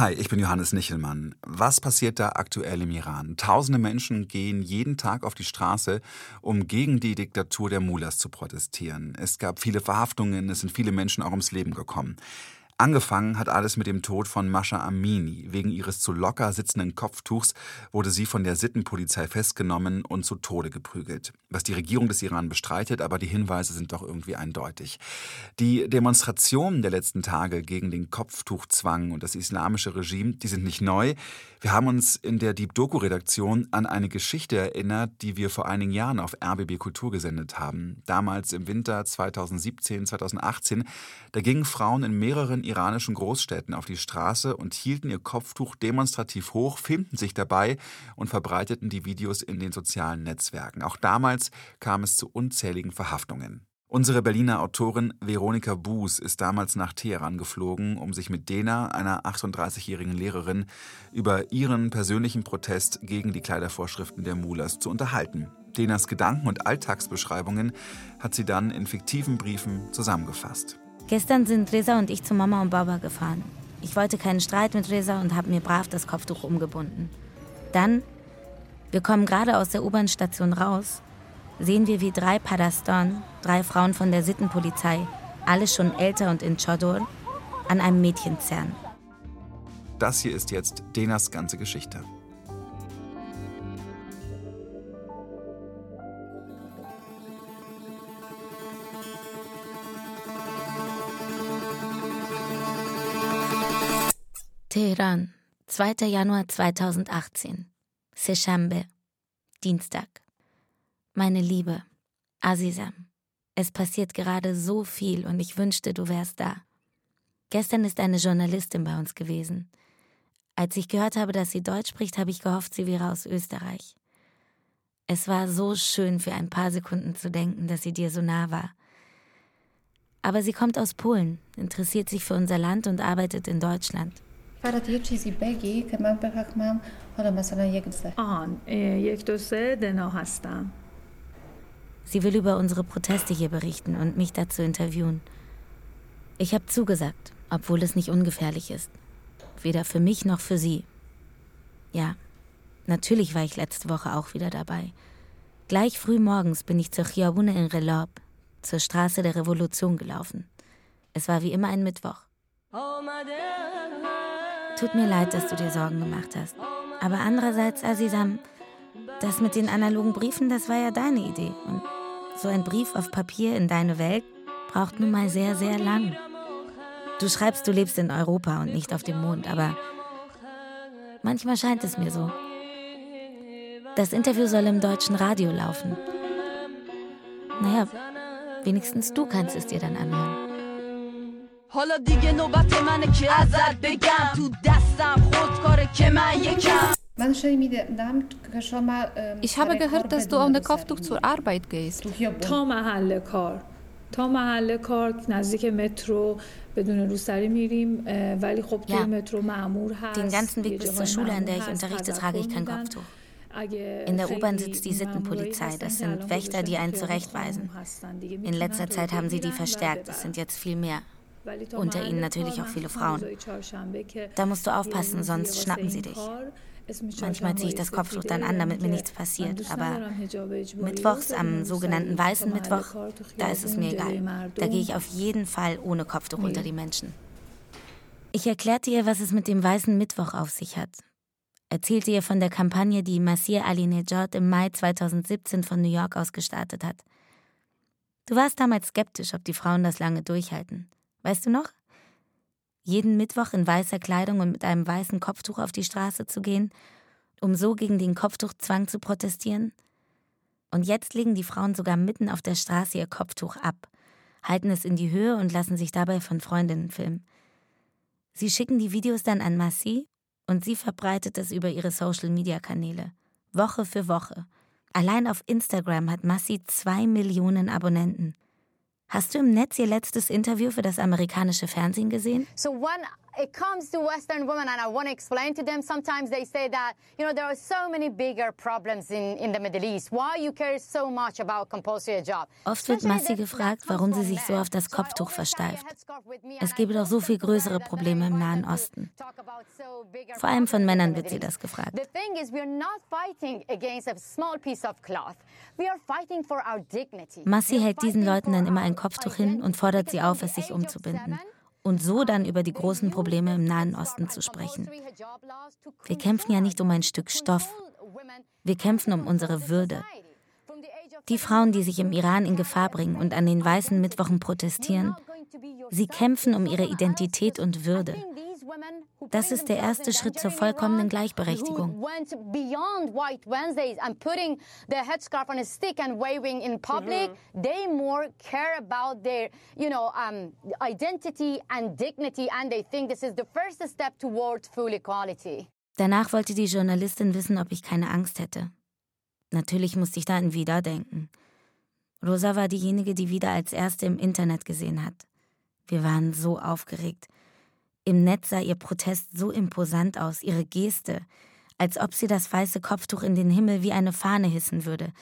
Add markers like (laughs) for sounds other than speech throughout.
Hi, ich bin Johannes Nichelmann. Was passiert da aktuell im Iran? Tausende Menschen gehen jeden Tag auf die Straße, um gegen die Diktatur der Mullahs zu protestieren. Es gab viele Verhaftungen, es sind viele Menschen auch ums Leben gekommen. Angefangen hat alles mit dem Tod von Mascha Amini. Wegen ihres zu locker sitzenden Kopftuchs wurde sie von der Sittenpolizei festgenommen und zu Tode geprügelt. Was die Regierung des Iran bestreitet, aber die Hinweise sind doch irgendwie eindeutig. Die Demonstrationen der letzten Tage gegen den Kopftuchzwang und das islamische Regime, die sind nicht neu. Wir haben uns in der Deep Doku Redaktion an eine Geschichte erinnert, die wir vor einigen Jahren auf RBB Kultur gesendet haben. Damals im Winter 2017, 2018, da gingen Frauen in mehreren iranischen Großstädten auf die Straße und hielten ihr Kopftuch demonstrativ hoch, filmten sich dabei und verbreiteten die Videos in den sozialen Netzwerken. Auch damals kam es zu unzähligen Verhaftungen. Unsere Berliner Autorin Veronika Buß ist damals nach Teheran geflogen, um sich mit Dena, einer 38-jährigen Lehrerin, über ihren persönlichen Protest gegen die Kleidervorschriften der Mullahs zu unterhalten. Denas Gedanken und Alltagsbeschreibungen hat sie dann in fiktiven Briefen zusammengefasst. Gestern sind Reza und ich zu Mama und Baba gefahren. Ich wollte keinen Streit mit Reza und habe mir brav das Kopftuch umgebunden. Dann, wir kommen gerade aus der U-Bahn-Station raus, sehen wir, wie drei Padaston, drei Frauen von der Sittenpolizei, alle schon älter und in Chodor, an einem Mädchen zerren. Das hier ist jetzt Denas ganze Geschichte. Teheran, 2. Januar 2018. Seshambe, Dienstag. Meine Liebe, Azizam, es passiert gerade so viel und ich wünschte, du wärst da. Gestern ist eine Journalistin bei uns gewesen. Als ich gehört habe, dass sie Deutsch spricht, habe ich gehofft, sie wäre aus Österreich. Es war so schön, für ein paar Sekunden zu denken, dass sie dir so nah war. Aber sie kommt aus Polen, interessiert sich für unser Land und arbeitet in Deutschland. فقط یه چیزی بگی که من بفهمم حالا مثلا یک دوسته آهان یک دوسته دنا هستم Sie will über unsere Proteste hier berichten und mich dazu interviewen. Ich habe zugesagt, obwohl es nicht ungefährlich ist. Weder für mich noch für sie. Ja, natürlich war ich letzte Woche auch wieder dabei. Gleich früh morgens bin ich zur Chiabune in Relob, zur Straße der Revolution gelaufen. Es war wie immer ein Mittwoch. Tut mir leid, dass du dir Sorgen gemacht hast. Aber andererseits, Azizam, das mit den analogen Briefen, das war ja deine Idee. Und so ein Brief auf Papier in deine Welt braucht nun mal sehr, sehr lang. Du schreibst, du lebst in Europa und nicht auf dem Mond, aber manchmal scheint es mir so. Das Interview soll im deutschen Radio laufen. Naja, wenigstens du kannst es dir dann anhören. حالا دیگه نوبت منه که ازت بگم تو دستم خودکاره که من یکم ich habe gehört, dass du ohne Kopftuch zur Arbeit gehst. تا محل کار تا محل کار نزدیک مترو بدون روسری میریم ولی خب توی مترو معمور هست Den ganzen Weg bis zur Schule, an der ich unterrichte, trage ich kein Kopftuch. In der U-Bahn sitzt die Sittenpolizei. Das sind Wächter, die einen zurechtweisen. In letzter Zeit haben sie die verstärkt. Es sind jetzt viel mehr. Unter ihnen natürlich auch viele Frauen. Da musst du aufpassen, sonst schnappen sie dich. Manchmal ziehe ich das Kopftuch dann an, damit mir nichts passiert. Aber mittwochs, am sogenannten Weißen Mittwoch, da ist es mir egal. Da gehe ich auf jeden Fall ohne Kopftuch unter die Menschen. Ich erklärte ihr, was es mit dem Weißen Mittwoch auf sich hat. Erzählte ihr von der Kampagne, die Masir Ali Nejad im Mai 2017 von New York aus gestartet hat. Du warst damals skeptisch, ob die Frauen das lange durchhalten. Weißt du noch? Jeden Mittwoch in weißer Kleidung und mit einem weißen Kopftuch auf die Straße zu gehen, um so gegen den Kopftuchzwang zu protestieren? Und jetzt legen die Frauen sogar mitten auf der Straße ihr Kopftuch ab, halten es in die Höhe und lassen sich dabei von Freundinnen filmen. Sie schicken die Videos dann an Massi und sie verbreitet es über ihre Social-Media-Kanäle. Woche für Woche. Allein auf Instagram hat Massi zwei Millionen Abonnenten. Hast du im Netz ihr letztes Interview für das amerikanische Fernsehen gesehen? So one it comes to Western women, and I want to explain to them, sometimes they say that, you know, there are so many bigger problems in, in the Middle East. Why you care so much about compulsory hijab? Oft wird Massi gefragt, warum sie sich so auf das Kopftuch versteift. Es gebe doch so viel größere Probleme im Nahen Osten. Vor allem von Männern wird sie das gefragt. Massi hält diesen Leuten dann immer ein Kopftuch hin und fordert sie auf, es sich umzubinden und so dann über die großen Probleme im Nahen Osten zu sprechen. Wir kämpfen ja nicht um ein Stück Stoff, wir kämpfen um unsere Würde. Die Frauen, die sich im Iran in Gefahr bringen und an den weißen Mittwochen protestieren, sie kämpfen um ihre Identität und Würde. Das ist der erste Schritt zur vollkommenen Gleichberechtigung. Danach wollte die Journalistin wissen, ob ich keine Angst hätte. Natürlich musste ich da an Vida denken. Rosa war diejenige, die Vida als erste im Internet gesehen hat. Wir waren so aufgeregt. Im Netz sah ihr Protest so imposant aus, ihre Geste, als ob sie das weiße Kopftuch in den Himmel wie eine Fahne hissen würde.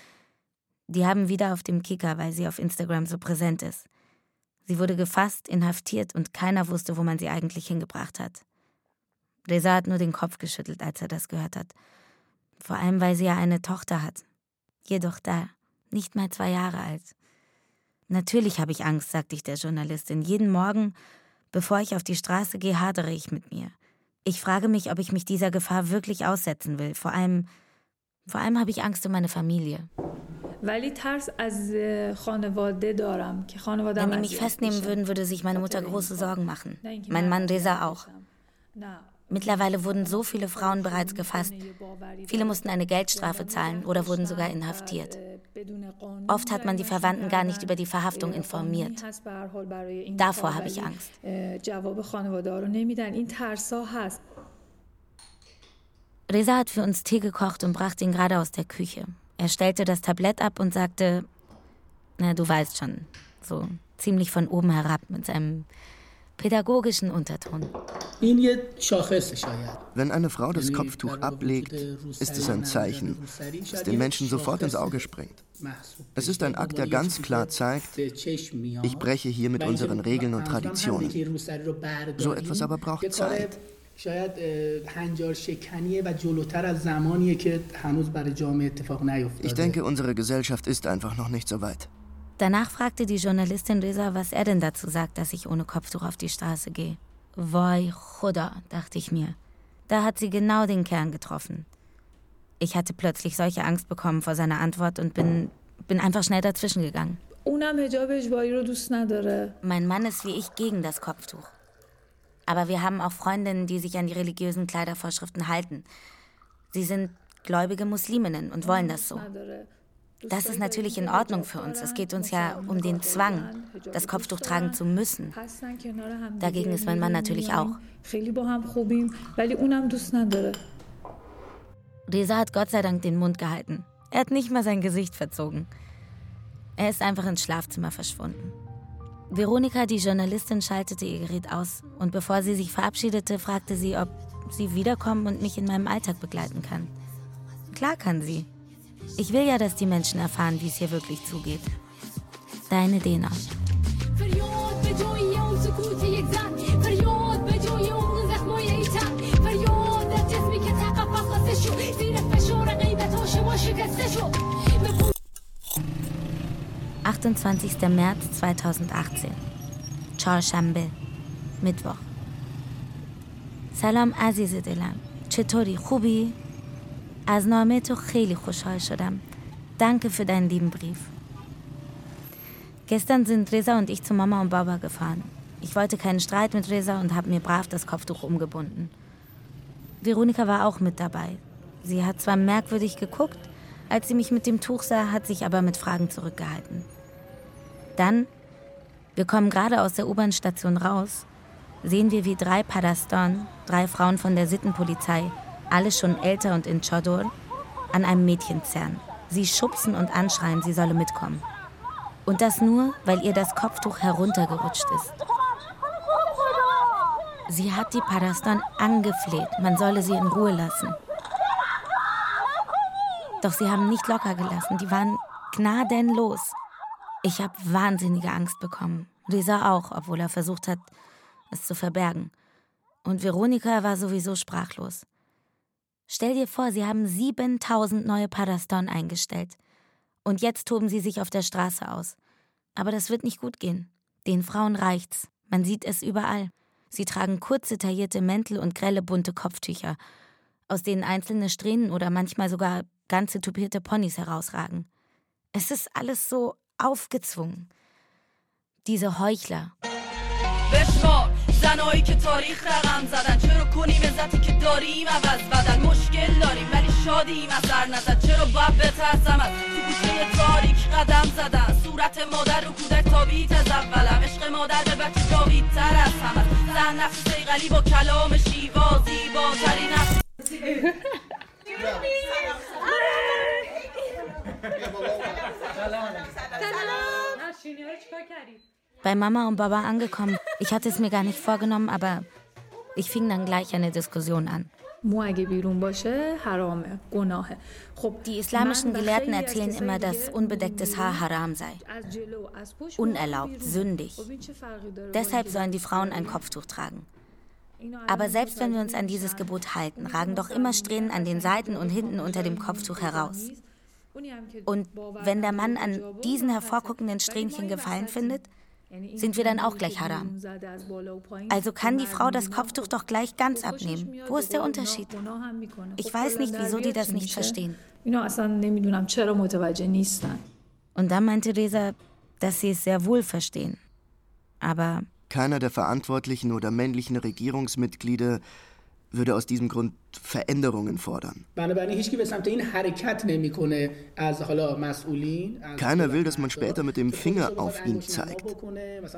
Die haben wieder auf dem Kicker, weil sie auf Instagram so präsent ist. Sie wurde gefasst, inhaftiert und keiner wusste, wo man sie eigentlich hingebracht hat. Reza hat nur den Kopf geschüttelt, als er das gehört hat. Vor allem, weil sie ja eine Tochter hat. Jedoch da, nicht mal zwei Jahre alt. Natürlich habe ich Angst, sagte ich der Journalistin. Jeden Morgen Bevor ich auf die Straße gehe, hadere ich mit mir. Ich frage mich, ob ich mich dieser Gefahr wirklich aussetzen will. Vor allem, vor allem habe ich Angst um meine Familie. Wenn die mich festnehmen würden, würde sich meine Mutter große Sorgen machen. Mein Mann Reza auch. Mittlerweile wurden so viele Frauen bereits gefasst. Viele mussten eine Geldstrafe zahlen oder wurden sogar inhaftiert. Oft hat man die Verwandten gar nicht über die Verhaftung informiert. Davor habe ich Angst. Reza hat für uns Tee gekocht und brachte ihn gerade aus der Küche. Er stellte das Tablett ab und sagte, na, du weißt schon, so ziemlich von oben herab mit seinem pädagogischen Unterton. Wenn eine Frau das Kopftuch ablegt, ist es ein Zeichen, das den Menschen sofort ins Auge springt. Es ist ein Akt, der ganz klar zeigt, ich breche hier mit unseren Regeln und Traditionen. So etwas aber braucht Zeit. Ich denke, unsere Gesellschaft ist einfach noch nicht so weit. Danach fragte die Journalistin Reza, was er denn dazu sagt, dass ich ohne Kopftuch auf die Straße gehe. Voi Khuda, dachte ich mir. Da hat sie genau den Kern getroffen. Ich hatte plötzlich solche Angst bekommen vor seiner Antwort und bin, bin einfach schnell dazwischen gegangen. Mein Mann ist wie ich gegen das Kopftuch. Aber wir haben auch Freundinnen, die sich an die religiösen Kleidervorschriften halten. Sie sind gläubige Musliminnen und wollen das so. Das ist natürlich in Ordnung für uns. Es geht uns ja um den Zwang, das Kopftuch tragen zu müssen. Dagegen ist mein Mann natürlich auch. Reza hat Gott sei Dank den Mund gehalten. Er hat nicht mal sein Gesicht verzogen. Er ist einfach ins Schlafzimmer verschwunden. Veronika, die Journalistin, schaltete ihr Gerät aus und bevor sie sich verabschiedete, fragte sie, ob sie wiederkommen und mich in meinem Alltag begleiten kann. Klar kann sie. Ich will ja, dass die Menschen erfahren, wie es hier wirklich zugeht. Deine Dena. »28. März 2018 چهارشنبه Mittwoch سلام عزیز دلم چطوری خوبی؟ از نامه تو خیلی خوشحال شدم. Danke für deinen lieben Brief. Gestern sind Reza und ich zu Mama und Baba gefahren. Ich wollte keinen Streit mit Reza und habe mir brav das Kopftuch umgebunden. Veronika war auch mit dabei. Sie hat zwar merkwürdig geguckt, als sie mich mit dem Tuch sah, hat sich aber mit Fragen zurückgehalten. Dann, wir kommen gerade aus der U-Bahn-Station raus, sehen wir, wie drei Padaston, drei Frauen von der Sittenpolizei, alle schon älter und in Chodor, an einem Mädchen zerren. Sie schubsen und anschreien, sie solle mitkommen. Und das nur, weil ihr das Kopftuch heruntergerutscht ist. Sie hat die Paraston angefleht, man solle sie in Ruhe lassen. Doch sie haben nicht locker gelassen, die waren gnadenlos. Ich habe wahnsinnige Angst bekommen. Lisa auch, obwohl er versucht hat, es zu verbergen. Und Veronika war sowieso sprachlos. Stell dir vor, sie haben 7000 neue Paraston eingestellt. Und jetzt toben sie sich auf der Straße aus. Aber das wird nicht gut gehen. Den Frauen reicht's. Man sieht es überall. Sie tragen kurze taillierte Mäntel und grelle bunte Kopftücher, aus denen einzelne Strähnen oder manchmal sogar ganze tupierte Ponys herausragen. Es ist alles so aufgezwungen. Diese Heuchler. بشمار زنایی که تاریخ رقم زدن. چرا کنیم عزتی که داریم عوض بدن؟ مشکل داریم ولی شادیم اثر نزد چرا باید بترسم؟ از تو گوشه تاریک قدم زدن. صورت مادر رو کودک تابیت از اولم. عشق مادر به بچه جاوید تر از همه. زن نفس سیغلی با کلام شیوا زیباترین نفس. (laughs) (laughs) Bei Mama und Baba angekommen. Ich hatte es mir gar nicht vorgenommen, aber ich fing dann gleich eine Diskussion an. Die islamischen Gelehrten erzählen immer, dass unbedecktes Haar haram sei. Unerlaubt, sündig. Deshalb sollen die Frauen ein Kopftuch tragen. Aber selbst wenn wir uns an dieses Gebot halten, ragen doch immer Strähnen an den Seiten und hinten unter dem Kopftuch heraus. Und wenn der Mann an diesen hervorguckenden Strähnchen Gefallen findet, sind wir dann auch gleich haram. Also kann die Frau das Kopftuch doch gleich ganz abnehmen. Wo ist der Unterschied? Ich weiß nicht, wieso die das nicht verstehen. Und dann meinte Reza, dass sie es sehr wohl verstehen. Aber keiner der verantwortlichen oder männlichen Regierungsmitglieder würde aus diesem Grund Veränderungen fordern. Keiner will, dass man später mit dem Finger auf ihn zeigt.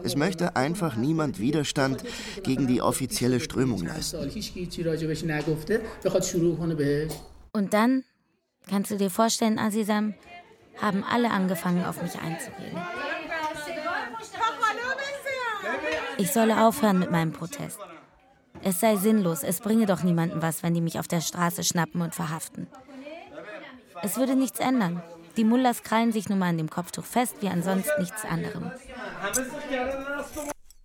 Es möchte einfach niemand Widerstand gegen die offizielle Strömung leisten. Und dann, kannst du dir vorstellen, Azizam, haben alle angefangen, auf mich einzureden. Ich solle aufhören mit meinem Protest. Es sei sinnlos, es bringe doch niemandem was, wenn die mich auf der Straße schnappen und verhaften. Es würde nichts ändern. Die Mullahs krallen sich nun mal an dem Kopftuch fest, wie ansonsten nichts anderem.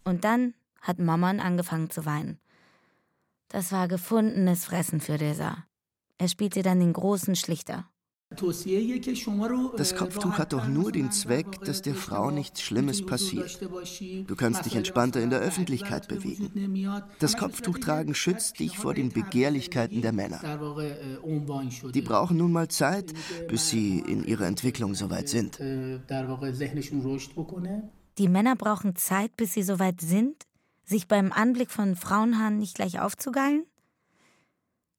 Und dann hat Mammon angefangen zu weinen. Das war gefundenes Fressen für Reza. Er spielte dann den großen Schlichter. Das Kopftuch hat doch nur den Zweck, dass der Frau nichts Schlimmes passiert. Du kannst dich entspannter in der Öffentlichkeit bewegen. Das Kopftuchtragen schützt dich vor den Begehrlichkeiten der Männer. Die brauchen nun mal Zeit, bis sie in ihrer Entwicklung soweit sind. Die Männer brauchen Zeit, bis sie soweit sind, sich beim Anblick von Frauenhaaren nicht gleich aufzugeilen?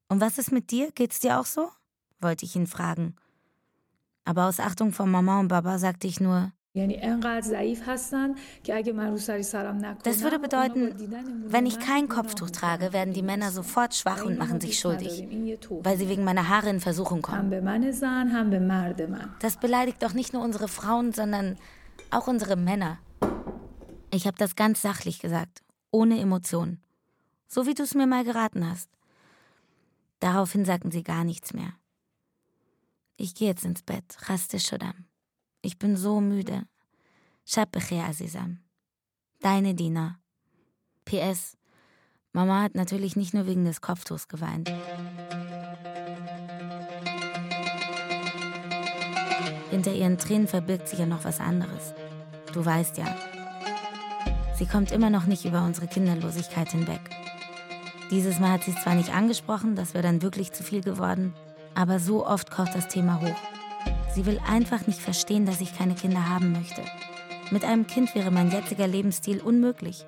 Und was ist mit dir? Geht's dir auch so? Wollte ich ihn fragen. Aber aus Achtung vor Mama und Baba sagte ich nur, das würde bedeuten, wenn ich kein Kopftuch trage, werden die Männer sofort schwach und machen sich schuldig, weil sie wegen meiner Haare in Versuchung kommen. Das beleidigt doch nicht nur unsere Frauen, sondern auch unsere Männer. Ich habe das ganz sachlich gesagt, ohne Emotionen. So wie du es mir mal geraten hast. Daraufhin sagten sie gar nichts mehr. Ich gehe jetzt ins Bett. Raste Shodam. Ich bin so müde. Shabbeche Azizam. Deine Dina. PS. Mama hat natürlich nicht nur wegen des Kopftuchs geweint. Hinter ihren Tränen verbirgt sich ja noch was anderes. Du weißt ja. Sie kommt immer noch nicht über unsere Kinderlosigkeit hinweg. Dieses Mal hat sie es zwar nicht angesprochen, das wäre dann wirklich zu viel geworden, aber so oft kocht das Thema hoch. Sie will einfach nicht verstehen, dass ich keine Kinder haben möchte. Mit einem Kind wäre mein jetziger Lebensstil unmöglich.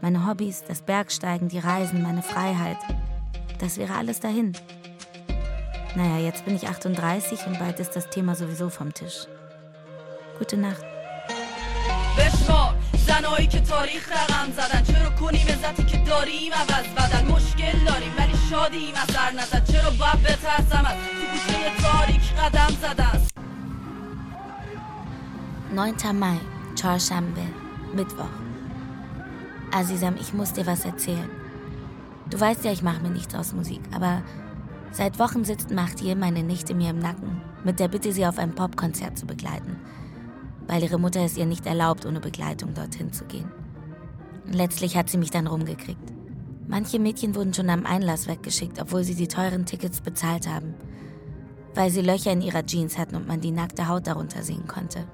Meine Hobbys, das Bergsteigen, die Reisen, meine Freiheit. Das wäre alles dahin. Naja, jetzt bin ich 38 und bald ist das Thema sowieso vom Tisch. Gute Nacht. زنایی که تاریخ رقم زدن چرا کنیم عزتی که داریم عوض بدن مشکل داریم ولی شادیم اثر نزد چرا باید بترسم از تو گوشه تاریک قدم زدن 9. Mai, Chorshambe, Mittwoch. Azizam, ich muss dir was erzählen. Du weißt ja, ich mache mir nichts aus Musik, aber seit Wochen sitzt Mahtier, meine Nichte, mir im Nacken, mit der Bitte, sie auf ein Popkonzert zu begleiten, weil ihre Mutter es ihr nicht erlaubt, ohne Begleitung dorthin zu gehen. Letztlich hat sie mich dann rumgekriegt. Manche Mädchen wurden schon am Einlass weggeschickt, obwohl sie die teuren Tickets bezahlt haben, weil sie Löcher in ihrer Jeans hatten und man die nackte Haut darunter sehen konnte.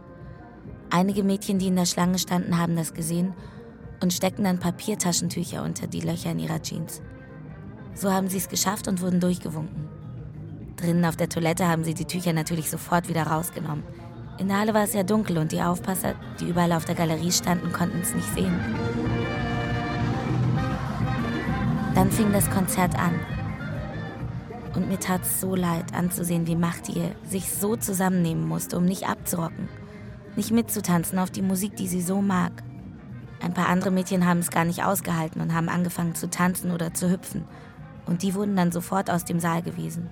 Einige Mädchen, die in der Schlange standen, haben das gesehen und steckten dann Papiertaschentücher unter die Löcher in ihrer Jeans. So haben sie es geschafft und wurden durchgewunken. Drinnen auf der Toilette haben sie die Tücher natürlich sofort wieder rausgenommen. In der Halle war es ja dunkel und die Aufpasser, die überall auf der Galerie standen, konnten es nicht sehen. Dann fing das Konzert an. Und mir tat es so leid anzusehen, wie Machtie sich so zusammennehmen musste, um nicht abzurocken. Nicht mitzutanzen auf die Musik, die sie so mag. Ein paar andere Mädchen haben es gar nicht ausgehalten und haben angefangen zu tanzen oder zu hüpfen. Und die wurden dann sofort aus dem Saal gewiesen.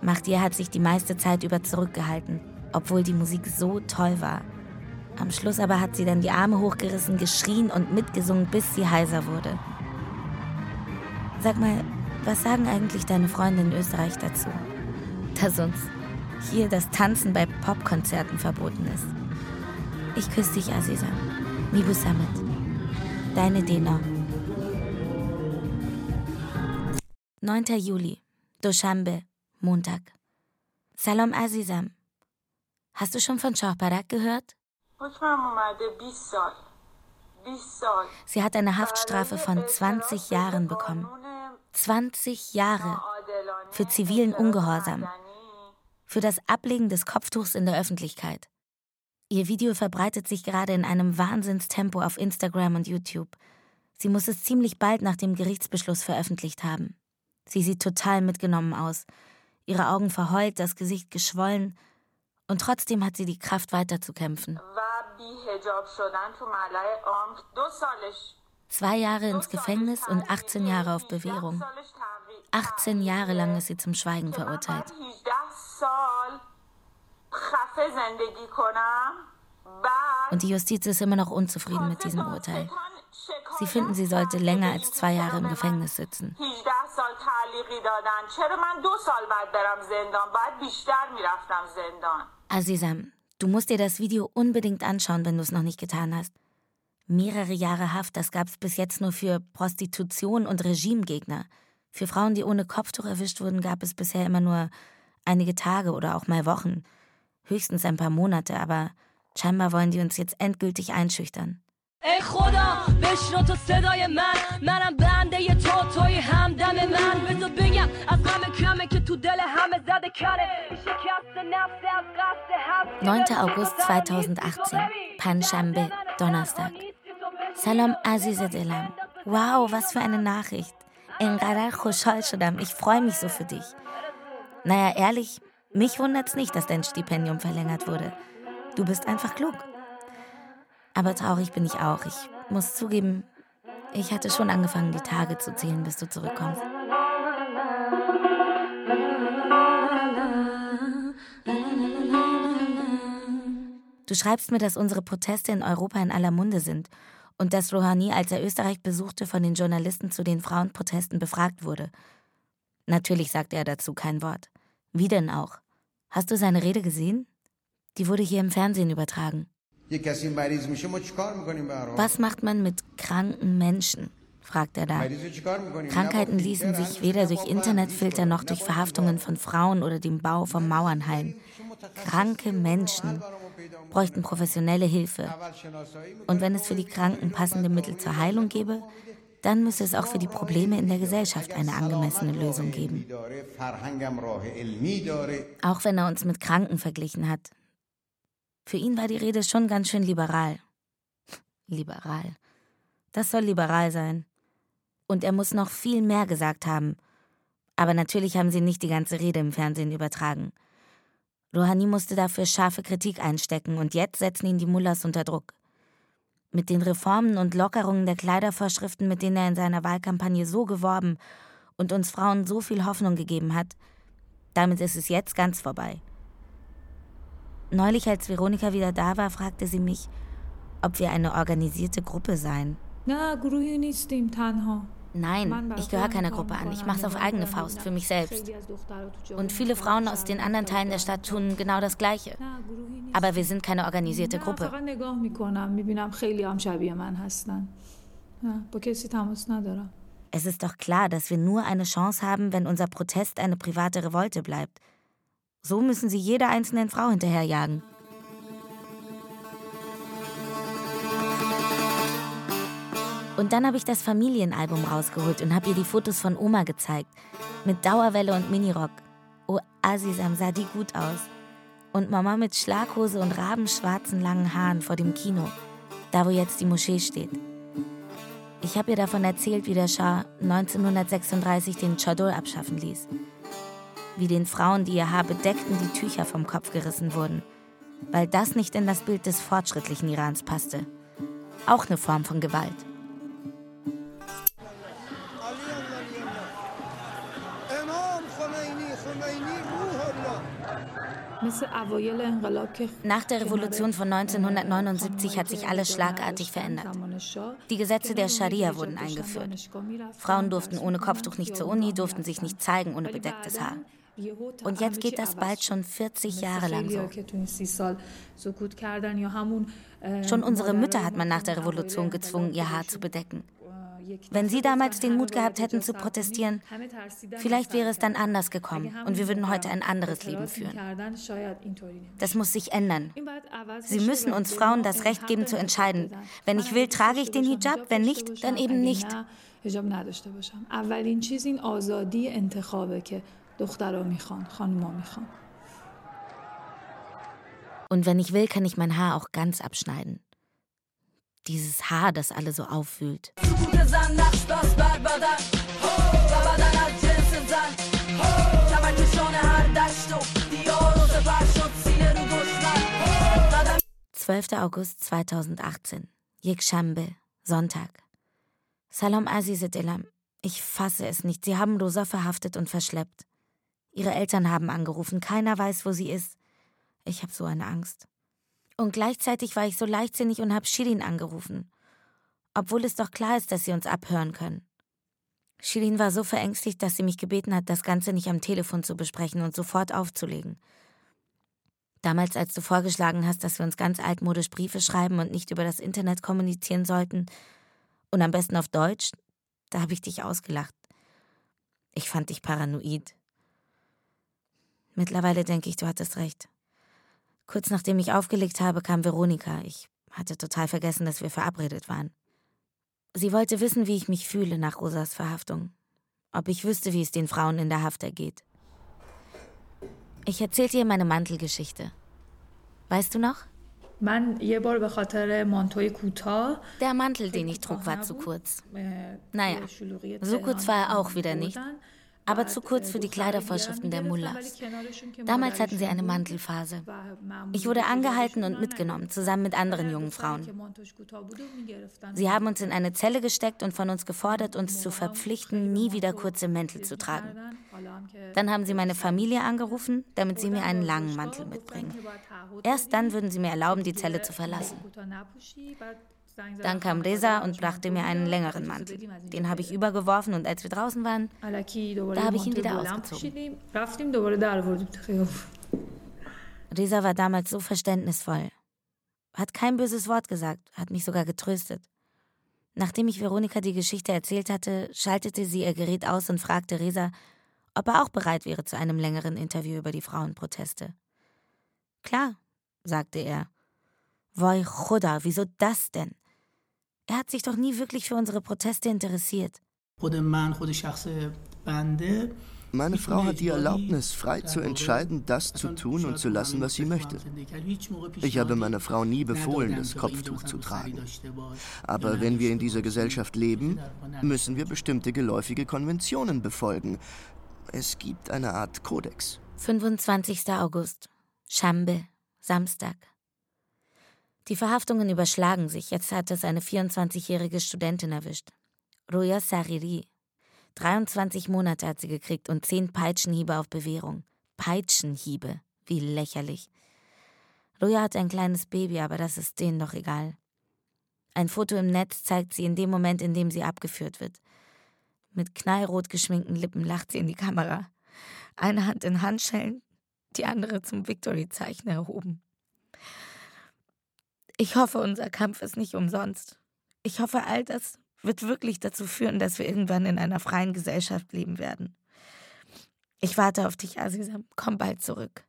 Machtie hat sich die meiste Zeit über zurückgehalten, obwohl die Musik so toll war. Am Schluss aber hat sie dann die Arme hochgerissen, geschrien und mitgesungen, bis sie heiser wurde. Sag mal, was sagen eigentlich deine Freunde in Österreich dazu? Dass uns hier das Tanzen bei Popkonzerten verboten ist. Ich küsse dich, Aziza. Mibu Samet. Deine Dena. 9. Juli. Doshambe. Montag. Salam Azizam. Hast du schon von Shahbarak gehört? Sie hat eine Haftstrafe von 20 Jahren bekommen. 20 Jahre für zivilen Ungehorsam, für das Ablegen des Kopftuchs in der Öffentlichkeit. Ihr Video verbreitet sich gerade in einem Wahnsinnstempo auf Instagram und YouTube. Sie muss es ziemlich bald nach dem Gerichtsbeschluss veröffentlicht haben. Sie sieht total mitgenommen aus, ihre Augen verheult, das Gesicht geschwollen, und trotzdem hat sie die Kraft weiterzukämpfen. Zwei Jahre ins Gefängnis und 18 Jahre auf Bewährung. 18 Jahre lang ist sie zum Schweigen verurteilt. Und die Justiz ist immer noch unzufrieden mit diesem Urteil. Sie finden, sie sollte länger als zwei Jahre im Gefängnis sitzen. Azizam, du musst dir das Video unbedingt anschauen, wenn du es noch nicht getan hast. Mehrere Jahre Haft, das gab es bis jetzt nur für Prostitution und Regimegegner. Für Frauen, die ohne Kopftuch erwischt wurden, gab es bisher immer nur einige Tage oder auch mal Wochen. Höchstens ein paar Monate, aber scheinbar wollen die uns jetzt endgültig einschüchtern. ای خدا بشنو تو صدای من منم بنده تو توی همدم من بذار بگم از غم کمه که تو دل همه زده کنه شکست نفس از قصد 9. August 2018 Panshambe Donnerstag Salam Aziz Delam Wow, was für eine Nachricht Enqadar خوشحال شدم ich freue mich so für dich Naja, ehrlich, mich wundert's nicht, dass dein Stipendium verlängert wurde. Du bist einfach klug. Aber traurig bin ich auch. Ich muss zugeben, ich hatte schon angefangen, die Tage zu zählen, bis du zurückkommst. Du schreibst mir, dass unsere Proteste in Europa in aller Munde sind und dass Rouhani, als er Österreich besuchte, von den Journalisten zu den Frauenprotesten befragt wurde. Natürlich sagte er dazu kein Wort. Wie denn auch? Hast du seine Rede gesehen? Die wurde hier im Fernsehen übertragen. Was macht man mit kranken Menschen? fragt er da. Krankheiten ließen sich weder durch Internetfilter noch durch Verhaftungen von Frauen oder dem Bau von Mauern heilen. Kranke Menschen bräuchten professionelle Hilfe. Und wenn es für die Kranken passende Mittel zur Heilung gäbe, dann müsse es auch für die Probleme in der Gesellschaft eine angemessene Lösung geben. Auch wenn er uns mit Kranken verglichen hat, für ihn war die Rede schon ganz schön liberal. Liberal. Das soll liberal sein. Und er muss noch viel mehr gesagt haben. Aber natürlich haben sie nicht die ganze Rede im Fernsehen übertragen. Rouhani musste dafür scharfe Kritik einstecken und jetzt setzen ihn die Mullahs unter Druck. Mit den Reformen und Lockerungen der Kleidervorschriften, mit denen er in seiner Wahlkampagne so geworben und uns Frauen so viel Hoffnung gegeben hat, damit ist es jetzt ganz vorbei. Neulich, als Veronika wieder da war, fragte sie mich, ob wir eine organisierte Gruppe seien. Nein, ich gehöre keiner Gruppe an. Ich mache es auf eigene Faust, für mich selbst. Und viele Frauen aus den anderen Teilen der Stadt tun genau das Gleiche. Aber wir sind keine organisierte Gruppe. Es ist doch klar, dass wir nur eine Chance haben, wenn unser Protest eine private Revolte bleibt. So müssen sie jeder einzelnen Frau hinterherjagen. Und dann habe ich das Familienalbum rausgeholt und habe ihr die Fotos von Oma gezeigt. Mit Dauerwelle und Minirock. Oh, Azizam sah die gut aus. Und Mama mit Schlaghose und rabenschwarzen langen Haaren vor dem Kino. Da, wo jetzt die Moschee steht. Ich habe ihr davon erzählt, wie der Schah 1936 den Chador abschaffen ließ. Wie den Frauen, die ihr Haar bedeckten, die Tücher vom Kopf gerissen wurden. Weil das nicht in das Bild des fortschrittlichen Irans passte. Auch eine Form von Gewalt. Nach der Revolution von 1979 hat sich alles schlagartig verändert. Die Gesetze der Scharia wurden eingeführt. Frauen durften ohne Kopftuch nicht zur Uni, durften sich nicht zeigen ohne bedecktes Haar. Und jetzt geht das bald schon 40 Jahre lang so. Schon unsere Mütter hat man nach der Revolution gezwungen, ihr Haar zu bedecken. Wenn Sie damals den Mut gehabt hätten zu protestieren, vielleicht wäre es dann anders gekommen und wir würden heute ein anderes Leben führen. Das muss sich ändern. Sie müssen uns Frauen das Recht geben zu entscheiden. Wenn ich will, trage ich den Hijab, wenn nicht, dann eben nicht. Und wenn ich will, kann ich mein Haar auch ganz abschneiden. Dieses Haar, das alle so aufwühlt. Zwölfter August 2018. Yekshambe, Sonntag. Salam Azize Delam. Ich fasse es nicht. Sie haben Rosa verhaftet und verschleppt. Ihre Eltern haben angerufen. Keiner weiß, wo sie ist. Ich habe so eine Angst. Und gleichzeitig war ich so leichtsinnig und habe Shirin angerufen. Obwohl es doch klar ist, dass sie uns abhören können. Shirin war so verängstigt, dass sie mich gebeten hat, das Ganze nicht am Telefon zu besprechen und sofort aufzulegen. Damals, als du vorgeschlagen hast, dass wir uns ganz altmodisch Briefe schreiben und nicht über das Internet kommunizieren sollten, und am besten auf Deutsch, da habe ich dich ausgelacht. Ich fand dich paranoid. Mittlerweile denke ich, du hattest recht. Kurz nachdem ich aufgelegt habe, kam Veronika. Ich hatte total vergessen, dass wir verabredet waren. Sie wollte wissen, wie ich mich fühle nach Rosas Verhaftung. Ob ich wüsste, wie es den Frauen in der Haft ergeht. Ich erzählte ihr meine Mantelgeschichte. Weißt du noch? Der Mantel, den ich trug, war zu kurz. Naja, so kurz war er auch wieder nicht aber zu kurz für die Kleidervorschriften der Mullahs. Damals hatten sie eine Mantelphase. Ich wurde angehalten und mitgenommen, zusammen mit anderen jungen Frauen. Sie haben uns in eine Zelle gesteckt und von uns gefordert, uns zu verpflichten, nie wieder kurze Mäntel zu tragen. Dann haben sie meine Familie angerufen, damit sie mir einen langen Mantel mitbringen. Erst dann würden sie mir erlauben, die Zelle zu verlassen. Dann kam Reza und brachte mir einen längeren Mantel. Den habe ich übergeworfen und als wir draußen waren, da habe ich ihn wieder ausgezogen. Reza war damals so verständnisvoll. Hat kein böses Wort gesagt, hat mich sogar getröstet. Nachdem ich Veronika die Geschichte erzählt hatte, schaltete sie ihr Gerät aus und fragte Reza, ob er auch bereit wäre zu einem längeren Interview über die Frauenproteste. Klar, sagte er. Voi Choda, wieso das denn? Er hat sich doch nie wirklich für unsere Proteste interessiert. Meine Frau hat die Erlaubnis, frei zu entscheiden, das zu tun und zu lassen, was sie möchte. Ich habe meiner Frau nie befohlen, das Kopftuch zu tragen. Aber wenn wir in dieser Gesellschaft leben, müssen wir bestimmte geläufige Konventionen befolgen. Es gibt eine Art Kodex. 25. August. Schambe, Samstag. Die Verhaftungen überschlagen sich. Jetzt hat es eine 24-jährige Studentin erwischt. Roya Sariri. 23 Monate hat sie gekriegt und 10 Peitschenhiebe auf Bewährung. Peitschenhiebe. Wie lächerlich. Roya hat ein kleines Baby, aber das ist denen doch egal. Ein Foto im Netz zeigt sie in dem Moment, in dem sie abgeführt wird. Mit knallrot geschminkten Lippen lacht sie in die Kamera. Eine Hand in Handschellen, die andere zum Victory-Zeichen erhoben. Ich hoffe, unser Kampf ist nicht umsonst. Ich hoffe, all das wird wirklich dazu führen, dass wir irgendwann in einer freien Gesellschaft leben werden. Ich warte auf dich, Azizam. Komm bald zurück.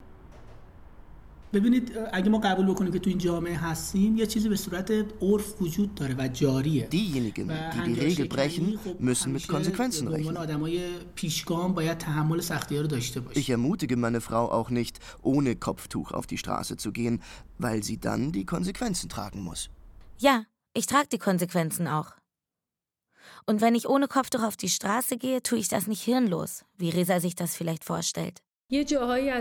ببینید اگه ما قبول بکنیم که تو این جامعه هستیم یه چیزی به صورت عرف وجود داره و جاریه Diejenigen, die die Regel brechen, müssen mit Konsequenzen rechnen. آدمای پیشگام باید تحمل سختی رو داشته باشن Ich ermutige meine Frau auch nicht, ohne Kopftuch auf die Straße zu gehen, weil sie dann die Konsequenzen tragen muss. Ja, ich trage die Konsequenzen auch. Und wenn ich ohne Kopftuch auf die Straße gehe, tue ich das nicht hirnlos, wie Reza sich das vielleicht vorstellt. Manchmal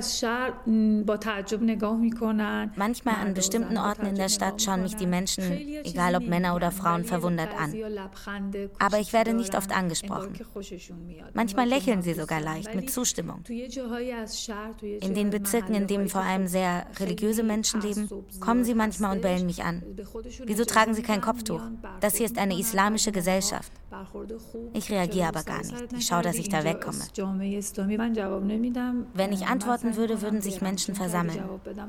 an bestimmten Orten in der Stadt schauen mich die Menschen, egal ob Männer oder Frauen, verwundert an. Aber ich werde nicht oft angesprochen. Manchmal lächeln sie sogar leicht, mit Zustimmung. In den Bezirken, in denen vor allem sehr religiöse Menschen leben, kommen sie manchmal und bellen mich an. Wieso tragen sie kein Kopftuch? Das hier ist eine islamische Gesellschaft. Ich reagiere aber gar nicht. Ich schaue, dass ich da wegkomme. Wenn ich antworten würde, würden sich Menschen versammeln.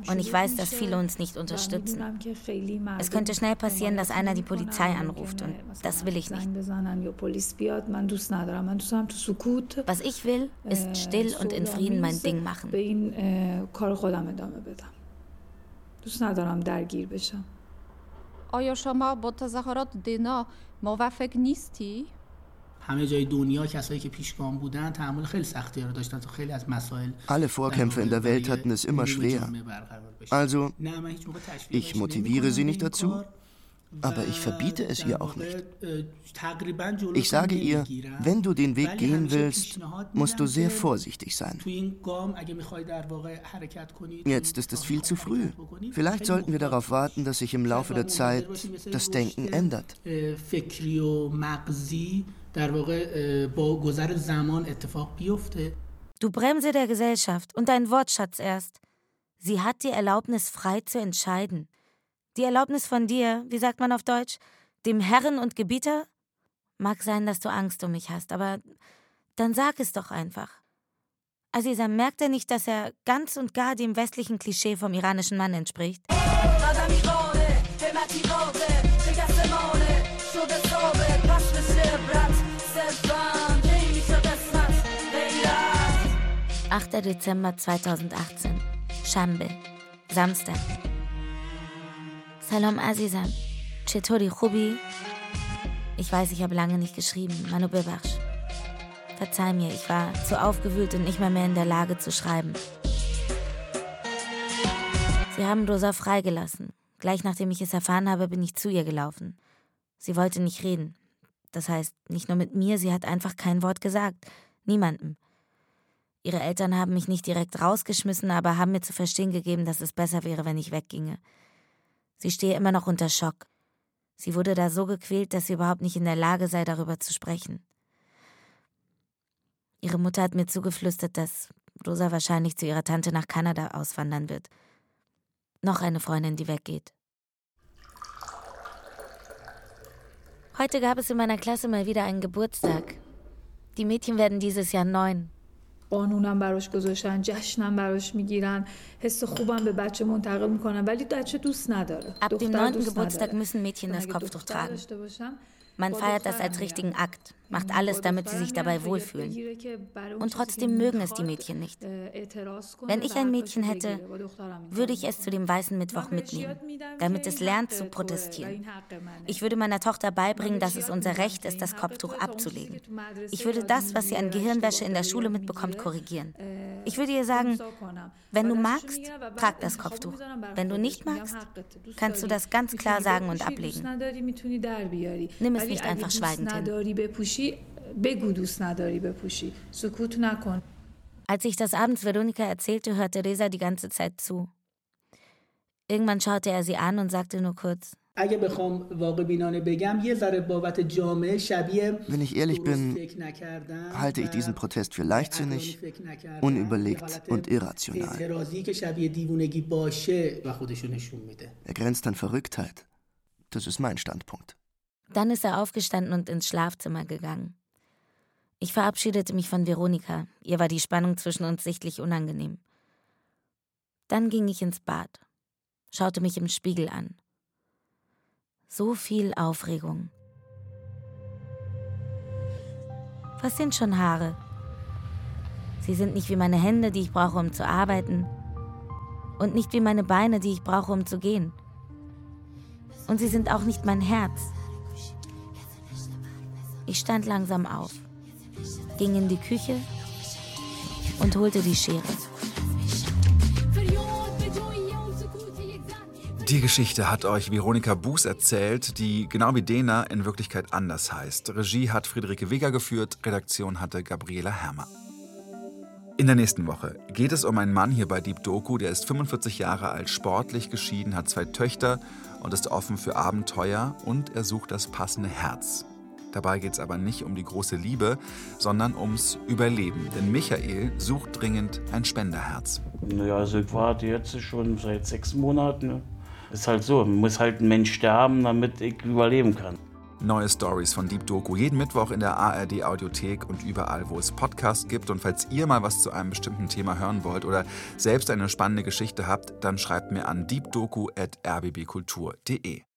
Und ich weiß, dass viele uns nicht unterstützen. Es könnte schnell passieren, dass einer die Polizei anruft. Und das will ich nicht. Was ich will, ist still und in Frieden mein Ding machen. آیا شما با تظاهرات دینا موافق نیستی؟ Alle Vorkämpfer in der Welt hatten es immer schwer. Also, ich motiviere sie nicht dazu, aber ich verbiete es ihr auch nicht. Ich sage ihr, wenn du den Weg gehen willst, musst du sehr vorsichtig sein. Jetzt ist es viel zu früh. Vielleicht sollten wir darauf warten, dass sich im Laufe der Zeit das Denken ändert. Du Bremse der Gesellschaft und dein Wortschatz erst. Sie hat die Erlaubnis, frei zu entscheiden. Die Erlaubnis von dir, wie sagt man auf Deutsch, dem Herren und Gebieter? Mag sein, dass du Angst um mich hast, aber dann sag es doch einfach. Aziza, merkt er nicht, dass er ganz und gar dem westlichen Klischee vom iranischen Mann entspricht? »8. Dezember 2018, Shambe, Samstag. Salam Azizam. Chetori Khubi. Ich weiß, ich habe lange nicht geschrieben. Manu Bebash. Verzeih mir, ich war zu aufgewühlt und nicht mehr, mehr in der Lage zu schreiben. Sie haben Rosa freigelassen. Gleich nachdem ich es erfahren habe, bin ich zu ihr gelaufen. Sie wollte nicht reden. Das heißt, nicht nur mit mir, sie hat einfach kein Wort gesagt. Niemandem. Ihre Eltern haben mich nicht direkt rausgeschmissen, aber haben mir zu verstehen gegeben, dass es besser wäre, wenn ich wegginge. Sie stehe immer noch unter Schock. Sie wurde da so gequält, dass sie überhaupt nicht in der Lage sei, darüber zu sprechen. Ihre Mutter hat mir zugeflüstert, dass Rosa wahrscheinlich zu ihrer Tante nach Kanada auswandern wird. Noch eine Freundin, die weggeht. Heute gab es in meiner Klasse mal wieder einen Geburtstag. Die Mädchen werden dieses Jahr neun. قانونم براش گذاشتن جشنم براش می‌گیرن حس خوبم به بچه منتقل می‌کنن ولی بچه دوست نداره. دختر دوست نداره. خب، من فیرد از از ریختیگن اکت. Macht alles, damit sie sich dabei wohlfühlen. Und trotzdem mögen es die Mädchen nicht. Wenn ich ein Mädchen hätte, würde ich es zu dem Weißen Mittwoch mitnehmen, damit es lernt zu protestieren. Ich würde meiner Tochter beibringen, dass es unser Recht ist, das Kopftuch abzulegen. Ich würde das, was sie an Gehirnwäsche in der Schule mitbekommt, korrigieren. Ich würde ihr sagen, wenn du magst, trag das Kopftuch. Wenn du nicht magst, kannst du das ganz klar sagen und ablegen. Nimm es nicht einfach schweigend hin. Als ich das abends Veronika erzählte, hörte Reza die ganze Zeit zu. Irgendwann schaute er sie an und sagte nur kurz, wenn ich ehrlich bin, halte ich diesen Protest für leichtsinnig, unüberlegt und irrational. Er grenzt an Verrücktheit. Das ist mein Standpunkt. Dann ist er aufgestanden und ins Schlafzimmer gegangen. Ich verabschiedete mich von Veronika. Ihr war die Spannung zwischen uns sichtlich unangenehm. Dann ging ich ins Bad, schaute mich im Spiegel an. So viel Aufregung. Was sind schon Haare? Sie sind nicht wie meine Hände, die ich brauche, um zu arbeiten. Und nicht wie meine Beine, die ich brauche, um zu gehen. Und sie sind auch nicht mein Herz. Ich stand langsam auf, ging in die Küche und holte die Schere. Die Geschichte hat euch Veronika Buß erzählt, die genau wie Dena in Wirklichkeit anders heißt. Regie hat Friederike Weger geführt, Redaktion hatte Gabriela Hermer. In der nächsten Woche geht es um einen Mann hier bei Deep Doku, der ist 45 Jahre alt, sportlich geschieden, hat zwei Töchter und ist offen für Abenteuer und er sucht das passende Herz. Dabei geht es aber nicht um die große Liebe, sondern ums Überleben. Denn Michael sucht dringend ein Spenderherz. Naja, also ich warte jetzt schon seit sechs Monaten. Ist halt so, muss halt ein Mensch sterben, damit ich überleben kann. Neue Stories von Deep Doku jeden Mittwoch in der ARD Audiothek und überall, wo es Podcasts gibt. Und falls ihr mal was zu einem bestimmten Thema hören wollt oder selbst eine spannende Geschichte habt, dann schreibt mir an deepdoku@rbbkultur.de.